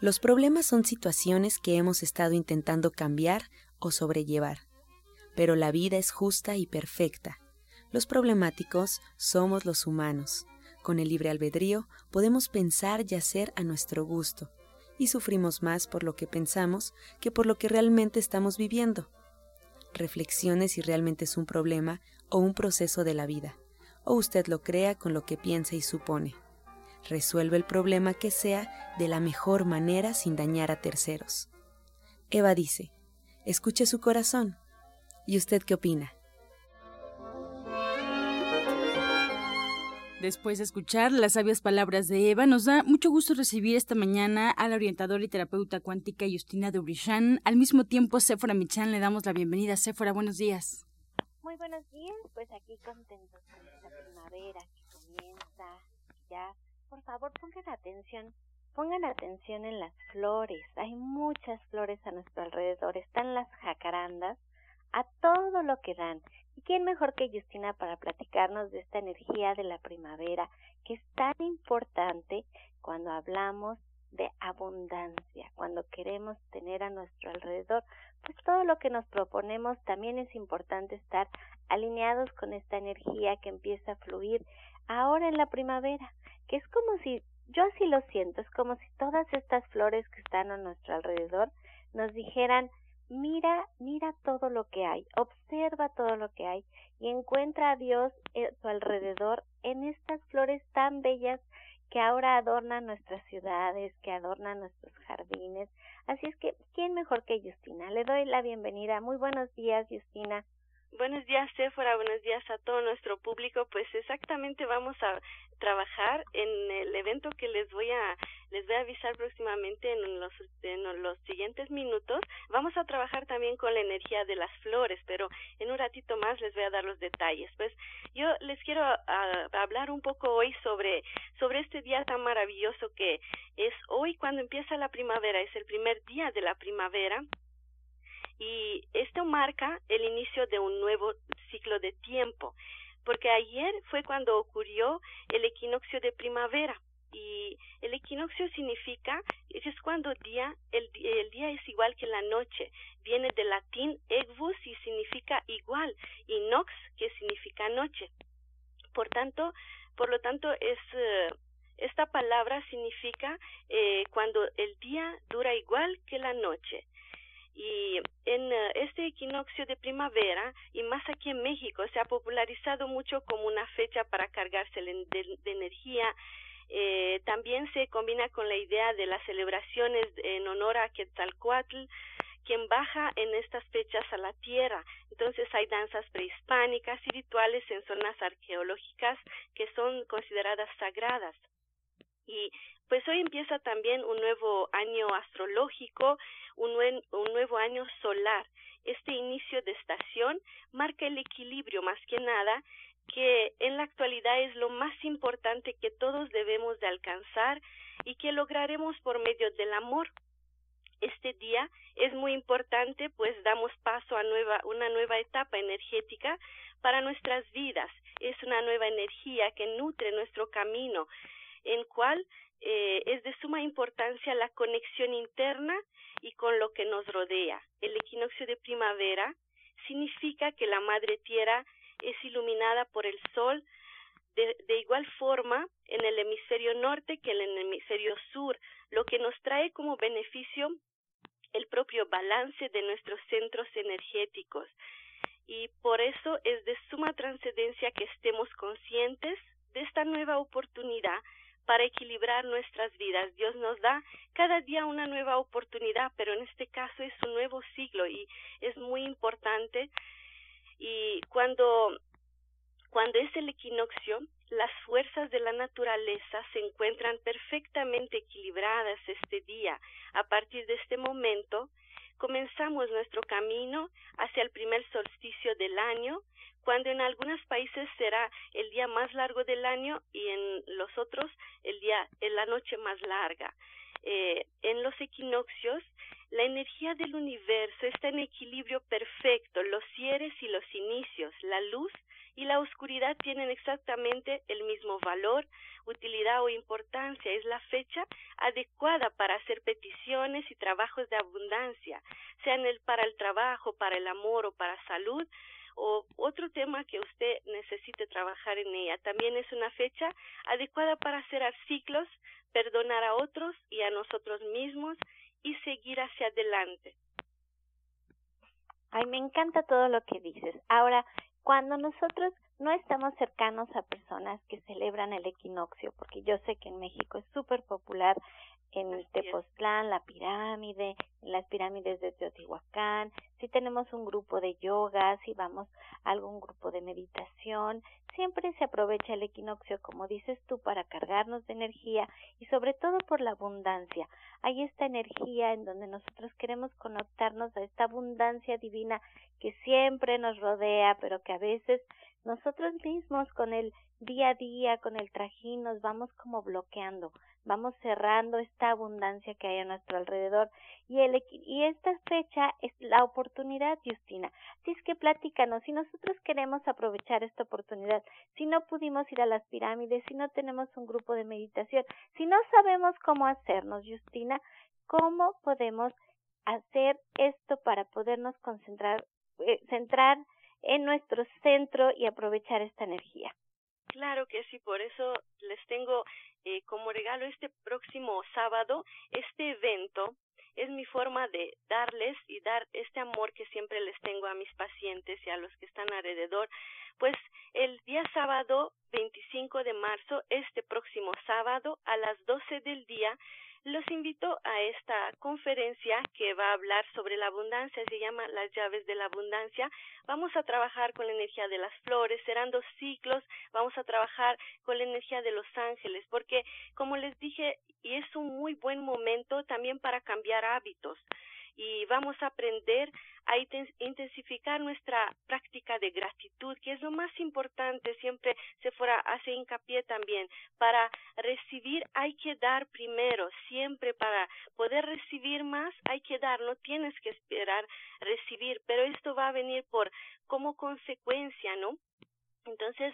Los problemas son situaciones que hemos estado intentando cambiar o sobrellevar. Pero la vida es justa y perfecta. Los problemáticos somos los humanos. Con el libre albedrío podemos pensar y hacer a nuestro gusto, y sufrimos más por lo que pensamos que por lo que realmente estamos viviendo. Reflexione si realmente es un problema o un proceso de la vida, o usted lo crea con lo que piensa y supone. Resuelve el problema que sea de la mejor manera sin dañar a terceros. Eva dice, escuche su corazón. ¿Y usted qué opina? Después de escuchar las sabias palabras de Eva, nos da mucho gusto recibir esta mañana a la orientadora y terapeuta cuántica Justina Dubrichan. Al mismo tiempo, Sephora Michan, le damos la bienvenida. Sephora, buenos días. Muy buenos días, pues aquí contentos con esta primavera que comienza ya. Por favor, pongan atención, pongan atención en las flores. Hay muchas flores a nuestro alrededor. Están las jacarandas, a todo lo que dan. ¿Y quién mejor que Justina para platicarnos de esta energía de la primavera que es tan importante cuando hablamos de abundancia, cuando queremos tener a nuestro alrededor, pues todo lo que nos proponemos también es importante estar alineados con esta energía que empieza a fluir ahora en la primavera, que es como si, yo así lo siento, es como si todas estas flores que están a nuestro alrededor nos dijeran, mira, mira todo lo que hay, observa todo lo que hay y encuentra a Dios a tu alrededor en estas flores tan bellas que ahora adornan nuestras ciudades, que adornan nuestros jardines. Así es que, ¿quién mejor que Justina? Le doy la bienvenida. Muy buenos días, Justina. Buenos días, Sephora. Buenos días a todo nuestro público. Pues exactamente vamos a trabajar en el evento que les voy a les voy a avisar próximamente en los en los siguientes minutos. Vamos a trabajar también con la energía de las flores, pero en un ratito más les voy a dar los detalles. Pues yo les quiero hablar un poco hoy sobre sobre este día tan maravilloso que es hoy cuando empieza la primavera, es el primer día de la primavera y esto marca el inicio de un nuevo ciclo de tiempo, porque ayer fue cuando ocurrió el equinoccio de primavera y el equinoccio significa es cuando día el, el día es igual que la noche viene del latín equus y significa igual y nox que significa noche. Por tanto por lo tanto es eh, esta palabra significa eh, cuando el día dura igual que la noche y en eh, este equinoccio de primavera, y más aquí en México, se ha popularizado mucho como una fecha para cargarse de, energía. Eh, también se combina con la idea de las celebraciones en honor a Quetzalcoatl, quien baja en estas fechas a la tierra. Entonces hay danzas prehispánicas y rituales en zonas arqueológicas que son consideradas sagradas. Y pues hoy empieza también un nuevo año astrológico, un, nuevo año solar. Este inicio de estación marca el equilibrio más que nada que en la actualidad es lo más importante que todos debemos de alcanzar y que lograremos por medio del amor. Este día es muy importante pues damos paso a una nueva etapa energética para nuestras vidas. Es una nueva energía que nutre nuestro camino, en cual eh, es de suma importancia la conexión interna y con lo que nos rodea. El equinoccio de primavera significa que la madre tierra es iluminada por el sol de, de, igual forma en el hemisferio norte que en el hemisferio sur, lo que nos trae como beneficio el propio balance de nuestros centros energéticos. y por eso es de suma trascendencia que estemos conscientes de esta nueva oportunidad para equilibrar nuestras vidas. Dios nos da cada día una nueva oportunidad, pero en este caso es un nuevo siglo y es muy importante. Y cuando, cuando es el equinoccio, las fuerzas de la naturaleza se encuentran perfectamente equilibradas este día. A partir de este momento, comenzamos nuestro camino hacia el primer solsticio del año, cuando en algunos países será el día más largo del año y en los otros el día, en la noche más larga. Eh, en los equinoccios, la energía del universo está en equilibrio perfecto, los cierres y los inicios, la luz y la oscuridad tienen exactamente el mismo valor, utilidad o importancia. Es la fecha adecuada para hacer peticiones y trabajos de abundancia, sean el, para el trabajo, para el amor o para salud o otro tema que usted necesite trabajar en ella. También es una fecha adecuada para cerrar ciclos, perdonar a otros y a nosotros mismos y seguir hacia adelante. Ay, me encanta todo lo que dices. Ahora, cuando nosotros no estamos cercanos a personas que celebran el equinoccio, porque yo sé que en México es súper popular en Tepoztlán, la pirámide, en las pirámides de Teotihuacán, si tenemos un grupo de yoga, si vamos a algún grupo de meditación, siempre se aprovecha el equinoccio, como dices tú, para cargarnos de energía y sobre todo por la abundancia. Hay esta energía en donde nosotros queremos conectarnos a esta abundancia divina que siempre nos rodea, pero que a veces nosotros mismos con el día a día, con el trajín, nos vamos como bloqueando vamos cerrando esta abundancia que hay a nuestro alrededor. Y el y esta fecha es la oportunidad Justina. Así es que platícanos si nosotros queremos aprovechar esta oportunidad si no pudimos ir a las pirámides si no tenemos un grupo de meditación si no sabemos cómo hacernos Justina cómo podemos hacer esto para podernos concentrar eh, centrar en nuestro centro y aprovechar esta energía Claro que sí, por eso les tengo eh, como regalo este próximo sábado este evento. Es mi forma de darles y dar este amor que siempre les tengo a mis pacientes y a los que están alrededor. Pues el día sábado 25 de marzo, este próximo sábado a las 12 del día, los invito a esta conferencia que va a hablar sobre la abundancia, se llama Las llaves de la abundancia. Vamos a trabajar con la energía de las flores, serán dos ciclos, vamos a trabajar con la energía de los ángeles, porque como les dije, y es un muy buen momento también para cambiar hábitos y vamos a aprender a intensificar nuestra práctica de gratitud, que es lo más importante, siempre se fuera hace hincapié también. Para recibir hay que dar primero, siempre para poder recibir más hay que dar, no tienes que esperar recibir, pero esto va a venir por como consecuencia, ¿no? Entonces,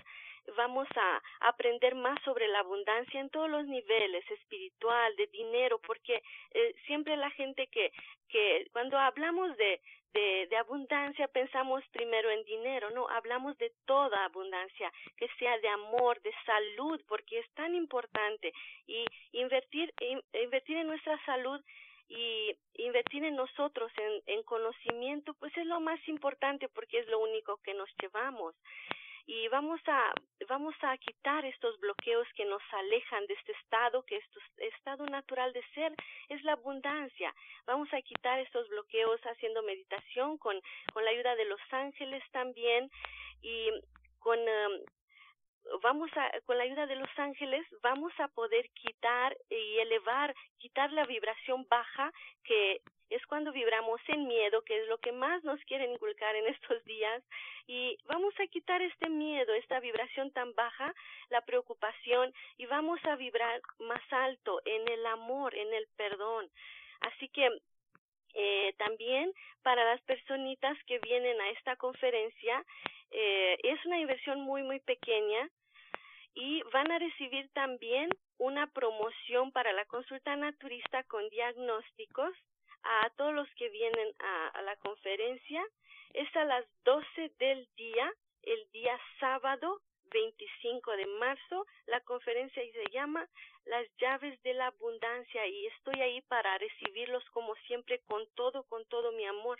vamos a aprender más sobre la abundancia en todos los niveles, espiritual, de dinero, porque eh, siempre la gente que, que cuando hablamos de, de, de, abundancia pensamos primero en dinero, no, hablamos de toda abundancia, que sea de amor, de salud, porque es tan importante. Y invertir, invertir en nuestra salud y invertir en nosotros, en conocimiento, pues es lo más importante porque es lo único que nos llevamos y vamos a vamos a quitar estos bloqueos que nos alejan de este estado que este estado natural de ser es la abundancia. Vamos a quitar estos bloqueos haciendo meditación con con la ayuda de los ángeles también y con um, vamos a, con la ayuda de los ángeles, vamos a poder quitar y elevar, quitar la vibración baja que es cuando vibramos en miedo, que es lo que más nos quieren inculcar en estos días, y vamos a quitar este miedo, esta vibración tan baja, la preocupación, y vamos a vibrar más alto en el amor, en el perdón. Así que eh, también para las personitas que vienen a esta conferencia, eh, es una inversión muy, muy pequeña y van a recibir también una promoción para la consulta naturista con diagnósticos a todos los que vienen a, a la conferencia. Es a las 12 del día, el día sábado 25 de marzo. La conferencia se llama Las llaves de la abundancia y estoy ahí para recibirlos como siempre con todo, con todo mi amor.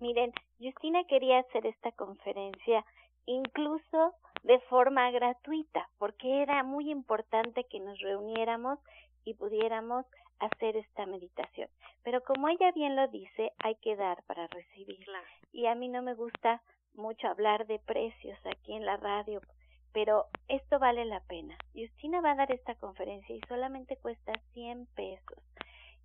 Miren, Justina quería hacer esta conferencia incluso de forma gratuita, porque era muy importante que nos reuniéramos y pudiéramos hacer esta meditación. Pero como ella bien lo dice, hay que dar para recibir. Y a mí no me gusta mucho hablar de precios aquí en la radio, pero esto vale la pena. Justina va a dar esta conferencia y solamente cuesta 100 pesos.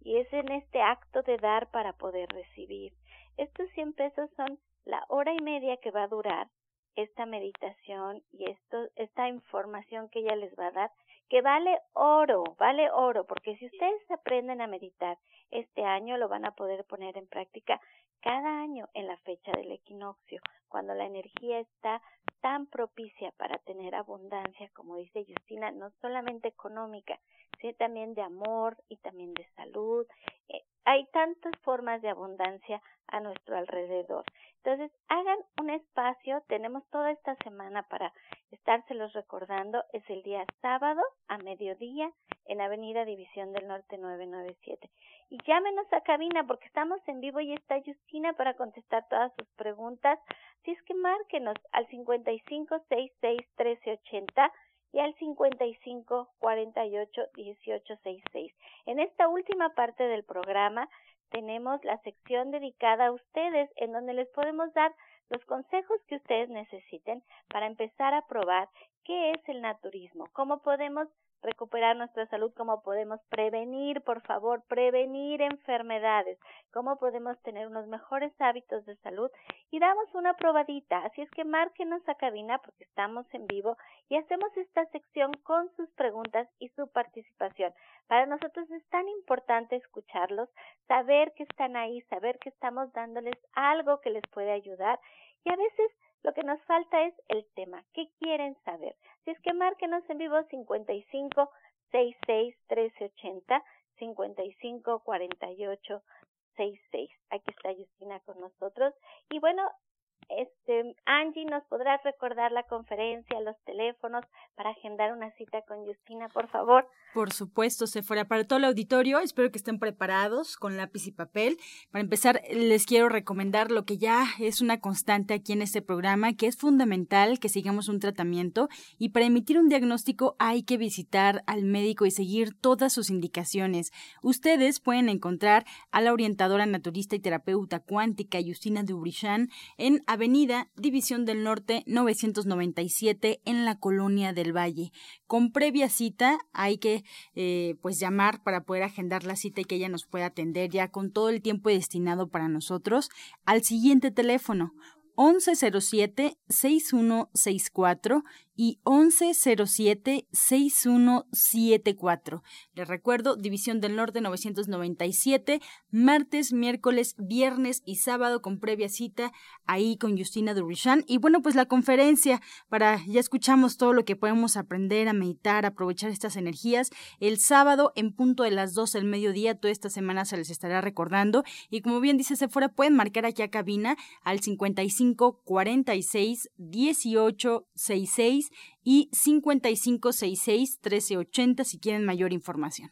Y es en este acto de dar para poder recibir. Estos 100 pesos son la hora y media que va a durar esta meditación y esto, esta información que ella les va a dar, que vale oro, vale oro, porque si ustedes aprenden a meditar este año, lo van a poder poner en práctica cada año en la fecha del equinoccio, cuando la energía está tan propicia para tener abundancia, como dice Justina, no solamente económica, sino también de amor y también de salud. Eh, hay tantas formas de abundancia a nuestro alrededor. Entonces, hagan un espacio, tenemos toda esta semana para estárselos recordando, es el día sábado a mediodía en Avenida División del Norte 997. Y llámenos a cabina porque estamos en vivo y está Justina para contestar todas sus preguntas. Si es que márquenos al 55661380 y al 55481866. En esta última parte del programa tenemos la sección dedicada a ustedes en donde les podemos dar los consejos que ustedes necesiten para empezar a probar qué es el naturismo, cómo podemos recuperar nuestra salud, cómo podemos prevenir, por favor, prevenir enfermedades, cómo podemos tener unos mejores hábitos de salud y damos una probadita. Así es que márquenos a cabina porque estamos en vivo y hacemos esta sección con sus preguntas y su participación. Para nosotros es tan importante escucharlos, saber que están ahí, saber que estamos dándoles algo que les puede ayudar y a veces lo que nos falta es el tema. ¿Qué quieren saber? Si es que márquenos en vivo 55 66 1380 55 48 66. Aquí está Justina con nosotros. Y bueno, este, Angie, ¿nos podrás recordar la conferencia, los teléfonos para agendar una cita con Justina, por favor? Por supuesto, se fuera para todo el auditorio. Espero que estén preparados con lápiz y papel. Para empezar, les quiero recomendar lo que ya es una constante aquí en este programa, que es fundamental que sigamos un tratamiento y para emitir un diagnóstico hay que visitar al médico y seguir todas sus indicaciones. Ustedes pueden encontrar a la orientadora naturista y terapeuta cuántica Justina Dubrichan en Avenida División del Norte 997 en la Colonia del Valle. Con previa cita hay que eh, pues llamar para poder agendar la cita y que ella nos pueda atender ya con todo el tiempo destinado para nosotros al siguiente teléfono 1107-6164 y 1107-6174. Les recuerdo, División del Norte 997, martes, miércoles, viernes y sábado con previa cita ahí con Justina Durishan. Y bueno, pues la conferencia para, ya escuchamos todo lo que podemos aprender a meditar, aprovechar estas energías. El sábado en punto de las 12 del mediodía, toda esta semana se les estará recordando. Y como bien dice Sephora, pueden marcar aquí a cabina al 55 46 18 66 y 5566-1380 si quieren mayor información.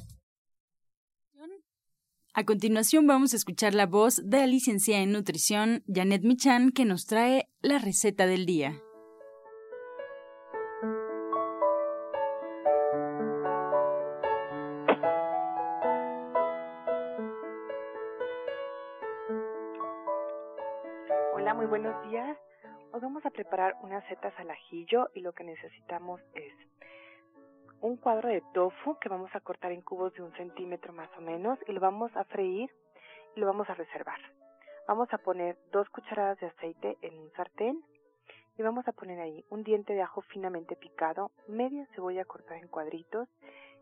A continuación vamos a escuchar la voz de la licenciada en nutrición Janet Michan que nos trae la receta del día. Hola, muy buenos días. Hoy vamos a preparar unas setas al ajillo y lo que necesitamos es un cuadro de tofu que vamos a cortar en cubos de un centímetro más o menos y lo vamos a freír y lo vamos a reservar. Vamos a poner dos cucharadas de aceite en un sartén y vamos a poner ahí un diente de ajo finamente picado, media cebolla cortada en cuadritos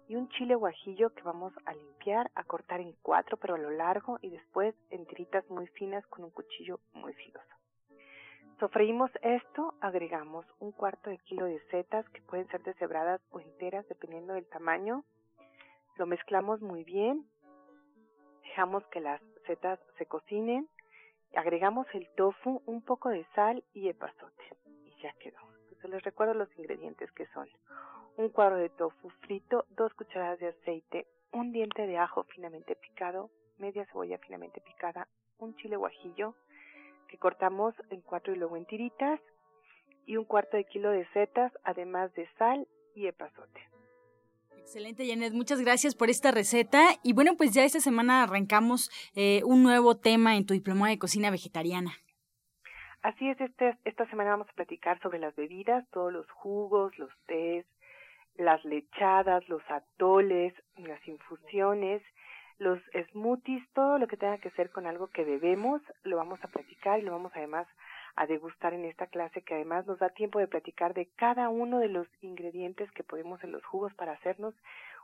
y un chile guajillo que vamos a limpiar, a cortar en cuatro pero a lo largo y después en tiritas muy finas con un cuchillo muy filoso. Sofreímos esto, agregamos un cuarto de kilo de setas que pueden ser deshebradas o enteras dependiendo del tamaño. Lo mezclamos muy bien, dejamos que las setas se cocinen, agregamos el tofu, un poco de sal y epazote y ya quedó. Entonces les recuerdo los ingredientes que son un cuadro de tofu frito, dos cucharadas de aceite, un diente de ajo finamente picado, media cebolla finamente picada, un chile guajillo, que cortamos en cuatro y luego en tiritas y un cuarto de kilo de setas, además de sal y epazote. Excelente, Janet. Muchas gracias por esta receta. Y bueno, pues ya esta semana arrancamos eh, un nuevo tema en tu diploma de cocina vegetariana. Así es, este, esta semana vamos a platicar sobre las bebidas, todos los jugos, los tés, las lechadas, los atoles, las infusiones los smoothies, todo lo que tenga que ver con algo que bebemos, lo vamos a platicar y lo vamos además a degustar en esta clase que además nos da tiempo de platicar de cada uno de los ingredientes que podemos en los jugos para hacernos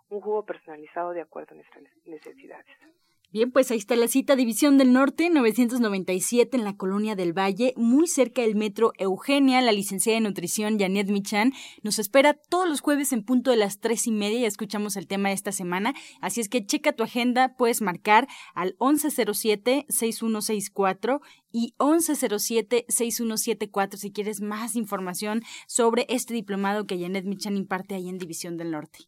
un jugo personalizado de acuerdo a nuestras necesidades. Bien, pues ahí está la cita División del Norte 997 en la Colonia del Valle, muy cerca del metro Eugenia. La licenciada de nutrición Janet Michan nos espera todos los jueves en punto de las tres y media. Ya escuchamos el tema de esta semana. Así es que checa tu agenda, puedes marcar al 1107-6164 y 1107-6174 si quieres más información sobre este diplomado que Janet Michan imparte ahí en División del Norte.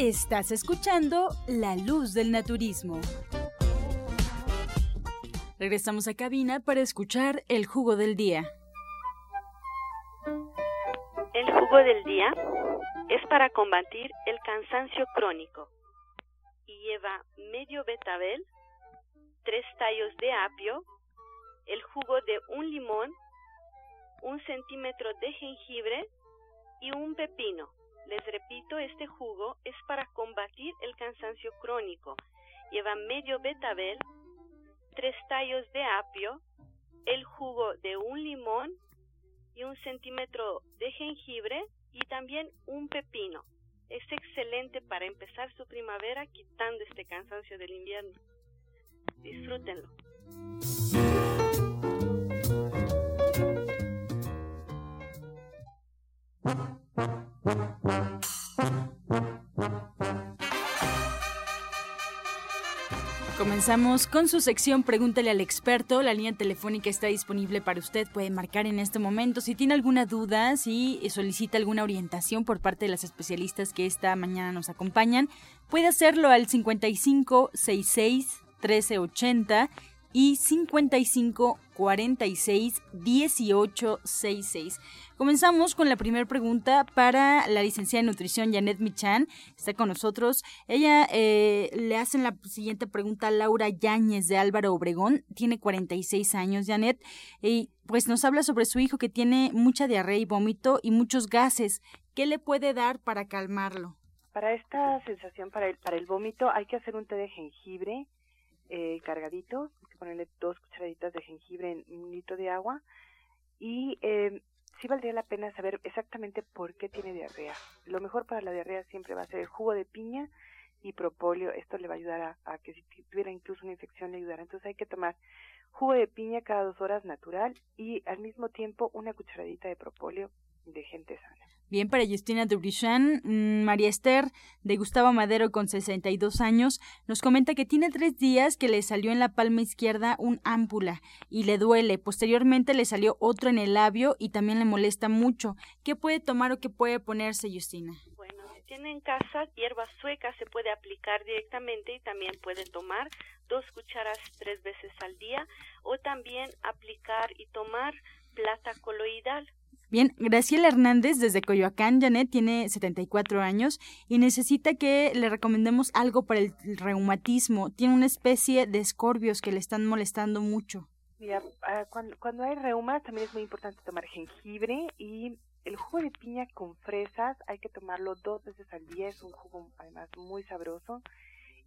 Estás escuchando La Luz del Naturismo. Regresamos a cabina para escuchar el jugo del día. El jugo del día es para combatir el cansancio crónico y lleva medio betabel, tres tallos de apio, el jugo de un limón, un centímetro de jengibre y un pepino. Les repito, este jugo es para combatir el cansancio crónico. Lleva medio betabel, tres tallos de apio, el jugo de un limón y un centímetro de jengibre y también un pepino. Es excelente para empezar su primavera quitando este cansancio del invierno. Disfrútenlo. Comenzamos con su sección Pregúntale al experto. La línea telefónica está disponible para usted. Puede marcar en este momento si tiene alguna duda, si solicita alguna orientación por parte de las especialistas que esta mañana nos acompañan. Puede hacerlo al 5566 1380 y 55 46 18 66. Comenzamos con la primera pregunta para la licenciada en nutrición Janet Michan. Está con nosotros. Ella eh, le hace la siguiente pregunta a Laura Yáñez de Álvaro Obregón. Tiene 46 años, Janet. Y pues nos habla sobre su hijo que tiene mucha diarrea y vómito y muchos gases. ¿Qué le puede dar para calmarlo? Para esta sensación, para el, para el vómito, hay que hacer un té de jengibre eh, cargadito, ponerle dos cucharaditas de jengibre en un litro de agua y eh, sí valdría la pena saber exactamente por qué tiene diarrea. Lo mejor para la diarrea siempre va a ser el jugo de piña y propóleo. Esto le va a ayudar a, que si tuviera incluso una infección le ayudará. Entonces hay que tomar jugo de piña cada dos horas natural y al mismo tiempo una cucharadita de propóleo de gente sana. Bien, para Justina Dubrichan, mm, María Esther de Gustavo Madero con 62 años nos comenta que tiene tres días que le salió en la palma izquierda un ámpula y le duele. Posteriormente le salió otro en el labio y también le molesta mucho. ¿Qué puede tomar o qué puede ponerse, Justina? Bueno, si tiene en casa hierba sueca se puede aplicar directamente y también puede tomar dos cucharas tres veces al día o también aplicar y tomar plata coloidal Bien, Graciela Hernández desde Coyoacán, Janet tiene 74 años y necesita que le recomendemos algo para el reumatismo. Tiene una especie de escorbios que le están molestando mucho. Mira, ah, cuando, cuando hay reuma también es muy importante tomar jengibre y el jugo de piña con fresas hay que tomarlo dos veces al día, es un jugo además muy sabroso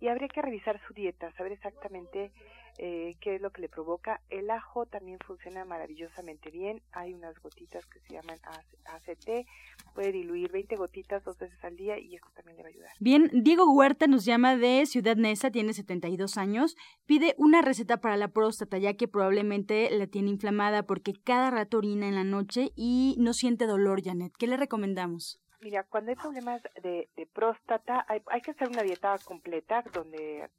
y habría que revisar su dieta, saber exactamente eh, qué es lo que le provoca. El ajo también funciona maravillosamente bien. Hay unas gotitas que se llaman ACT. Puede diluir 20 gotitas dos veces al día y esto también le va a ayudar. Bien, Diego Huerta nos llama de Ciudad Neza, tiene 72 años. Pide una receta para la próstata, ya que probablemente la tiene inflamada porque cada rato orina en la noche y no siente dolor, Janet. ¿Qué le recomendamos? Mira, cuando hay problemas de, próstata, hay, hay que hacer una dieta completa donde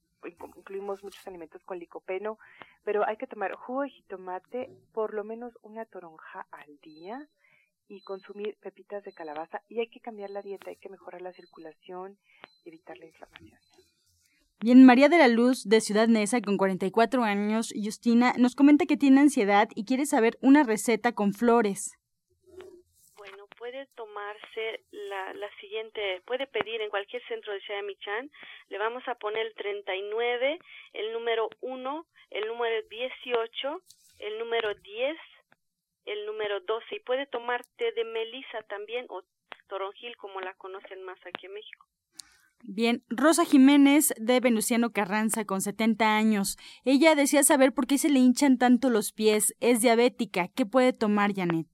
incluimos muchos alimentos con licopeno, pero hay que tomar jugo de jitomate, por lo menos una toronja al día y consumir pepitas de calabaza y hay que cambiar la dieta, hay que mejorar la circulación y evitar la inflamación. Bien, María de la Luz de Ciudad Neza, con 44 años, Justina, nos comenta que tiene ansiedad y quiere saber una receta con flores puede tomarse la, la siguiente, puede pedir en cualquier centro de Ciudad Michan, le vamos a poner el 39, el número 1, el número 18, el número 10, el número 12 y puede tomar té de melisa también o toronjil como la conocen más aquí en México. Bien, Rosa Jiménez de Venustiano Carranza con 70 años. Ella desea saber por qué se le hinchan tanto los pies. Es diabética. ¿Qué puede tomar, Janet?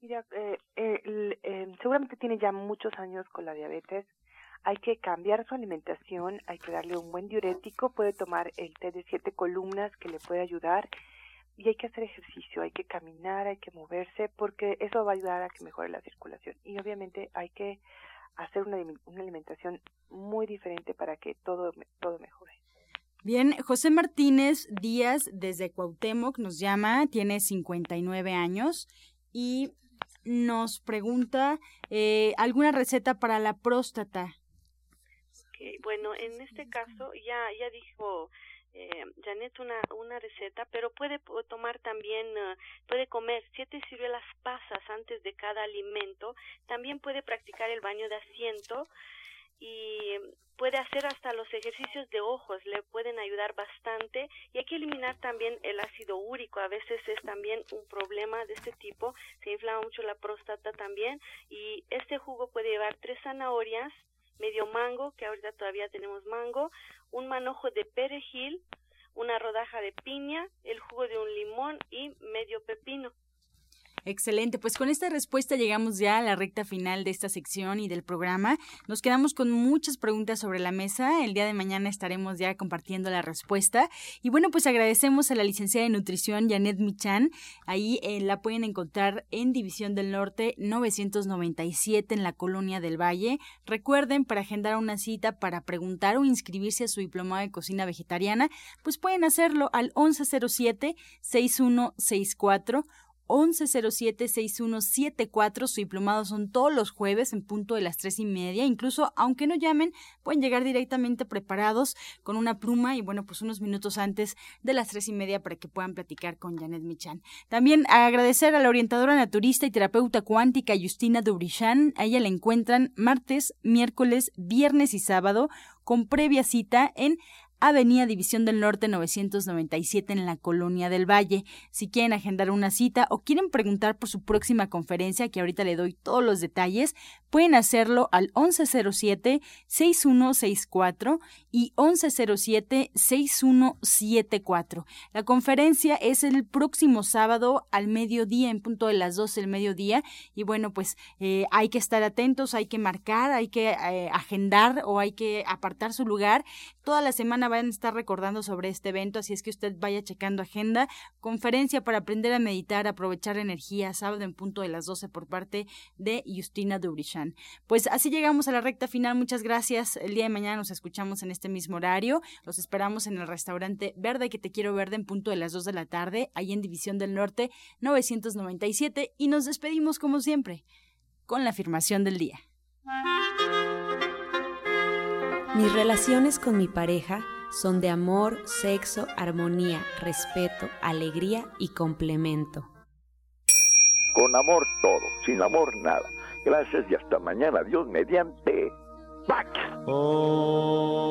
Mira, eh, eh, seguramente tiene ya muchos años con la diabetes. Hay que cambiar su alimentación, hay que darle un buen diurético, puede tomar el té de siete columnas que le puede ayudar y hay que hacer ejercicio, hay que caminar, hay que moverse porque eso va a ayudar a que mejore la circulación. Y obviamente hay que hacer una, una alimentación muy diferente para que todo, todo mejore. Bien, José Martínez Díaz desde Cuauhtémoc nos llama, tiene 59 años y nos pregunta eh, alguna receta para la próstata. bueno, en este caso ya ya dijo eh, Janet una, una receta, pero puede tomar también, eh, puede comer siete ciruelas pasas antes de cada alimento, también puede practicar el baño de asiento y puede hacer hasta los ejercicios de ojos, le pueden ayudar bastante y hay que eliminar también el ácido úrico, a veces es también un problema de este tipo, se inflama mucho la próstata también y este jugo puede llevar tres zanahorias, medio mango, que ahorita todavía tenemos mango, un manojo de perejil, una rodaja de piña, el jugo de un limón y medio pepino. Excelente, pues con esta respuesta llegamos ya a la recta final de esta sección y del programa. Nos quedamos con muchas preguntas sobre la mesa. El día de mañana estaremos ya compartiendo la respuesta. Y bueno, pues agradecemos a la licenciada de nutrición Janet Michan. Ahí eh, la pueden encontrar en División del Norte 997 en la Colonia del Valle. Recuerden, para agendar una cita para preguntar o inscribirse a su diplomado de cocina vegetariana, pues pueden hacerlo al 1107 6164 1107-6174. Su diplomado son todos los jueves en punto de las tres y media. Incluso, aunque no llamen, pueden llegar directamente preparados con una pluma y, bueno, pues unos minutos antes de las tres y media para que puedan platicar con Janet Michan. También agradecer a la orientadora naturista y terapeuta cuántica Justina Dubrichan. A ella la encuentran martes, miércoles, viernes y sábado con previa cita en Avenida División del Norte 997 en la Colonia del Valle. Si quieren agendar una cita o quieren preguntar por su próxima conferencia, que ahorita le doy todos los detalles, pueden hacerlo al 1107-6164 y 1107-6174. La conferencia es el próximo sábado al mediodía, en punto de las 12 del mediodía. Y bueno, pues eh, hay que estar atentos, hay que marcar, hay que eh, agendar o hay que apartar su lugar. Toda la van a estar recordando sobre este evento, así es que usted vaya checando agenda. Conferencia para aprender a meditar, aprovechar energía, sábado en punto de las 12 por parte de Justina Dubrichan. Pues así llegamos a la recta final. Muchas gracias. El día de mañana nos escuchamos en este mismo horario. Los esperamos en el restaurante Verde que te quiero verde en punto de las 2 de la tarde, ahí en División del Norte 997 y nos despedimos como siempre con la afirmación del día. Mis relaciones con mi pareja son de amor, sexo, armonía, respeto, alegría y complemento. Con amor todo, sin amor nada. Gracias y hasta mañana. Dios mediante. ¡Pax! Oh.